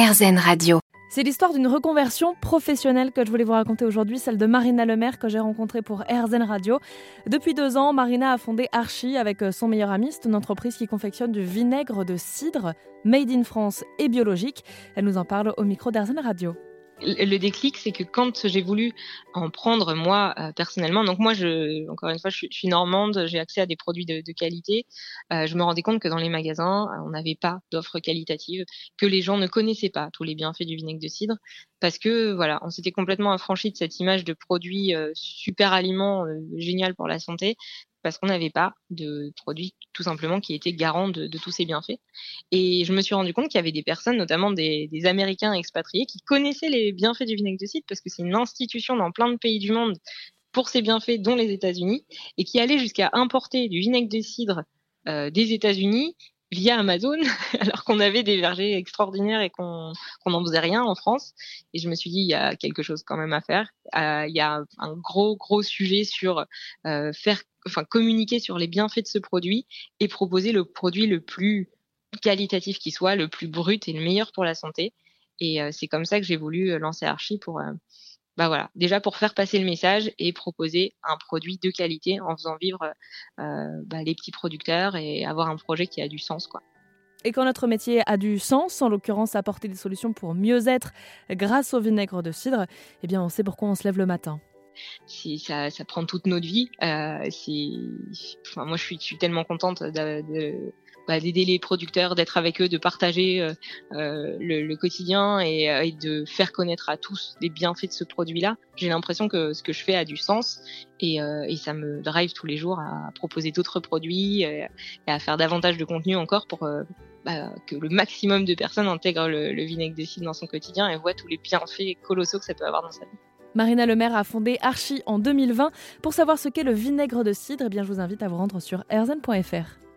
Radio. C'est l'histoire d'une reconversion professionnelle que je voulais vous raconter aujourd'hui, celle de Marina Lemaire que j'ai rencontrée pour RZN Radio. Depuis deux ans, Marina a fondé Archie avec euh, son meilleur ami. Une entreprise qui confectionne du vinaigre de cidre, made in France et biologique. Elle nous en parle au micro d'RZN Radio le déclic, c'est que quand j'ai voulu en prendre moi euh, personnellement, donc moi, je, encore une fois, je suis, normande, j'ai accès à des produits de, qualité. Euh, je me rendais compte que dans les magasins, euh, on n'avait pas d'offres qualitatives, que les gens ne connaissaient pas tous les bienfaits du vinaigre de cidre, parce que voilà, on s'était complètement affranchi de cette image de produit super aliment génial pour la santé, parce qu'on n'avait pas de produit tout simplement qui était garant de, tous ces bienfaits. Et je me suis rendu compte qu'il y avait des personnes, notamment des, Américains expatriés, qui connaissaient les bienfaits du vinaigre de cidre parce que c'est une institution dans plein de pays du monde pour ses bienfaits, dont les États-Unis, et qui allaient jusqu'à importer du vinaigre de cidre euh, des États-Unis via Amazon, alors qu'on avait des vergers extraordinaires et qu'on n'en faisait rien en France. Et je me suis dit, il y a quelque chose quand même à faire. Euh, il y a un gros, gros sujet sur euh, faire, enfin, communiquer sur les bienfaits de ce produit et proposer le produit le plus qualitatif qui soit, le plus brut et le meilleur pour la santé. Et euh, c'est comme ça que j'ai voulu lancer Archie pour bah voilà, déjà pour faire passer le message et proposer un produit de qualité en faisant vivre euh, bah, les petits producteurs et avoir un projet qui a du sens, quoi. Et quand notre métier a du sens, en l'occurrence apporter des solutions pour mieux être grâce au vinaigre de cidre, eh bien on sait pourquoi on se lève le matin ça, ça prend toute notre vie. Euh, enfin, moi, je suis, je suis tellement contente de, bah, d'aider les producteurs, d'être avec eux, de partager euh, euh le, le, quotidien et, euh, et, de faire connaître à tous les bienfaits de ce produit-là. J'ai l'impression que ce que je fais a du sens et, et ça me drive tous les jours à proposer d'autres produits et, à faire davantage de contenu encore pour bah, que le maximum de personnes intègrent le, le vinaigre de cidre dans son quotidien et voient tous les bienfaits colossaux que ça peut avoir dans sa vie. Marina Lemaire a fondé Archie en 2020. Pour savoir ce qu'est le vinaigre de cidre, eh bien, je vous invite à vous rendre sur erzen.fr.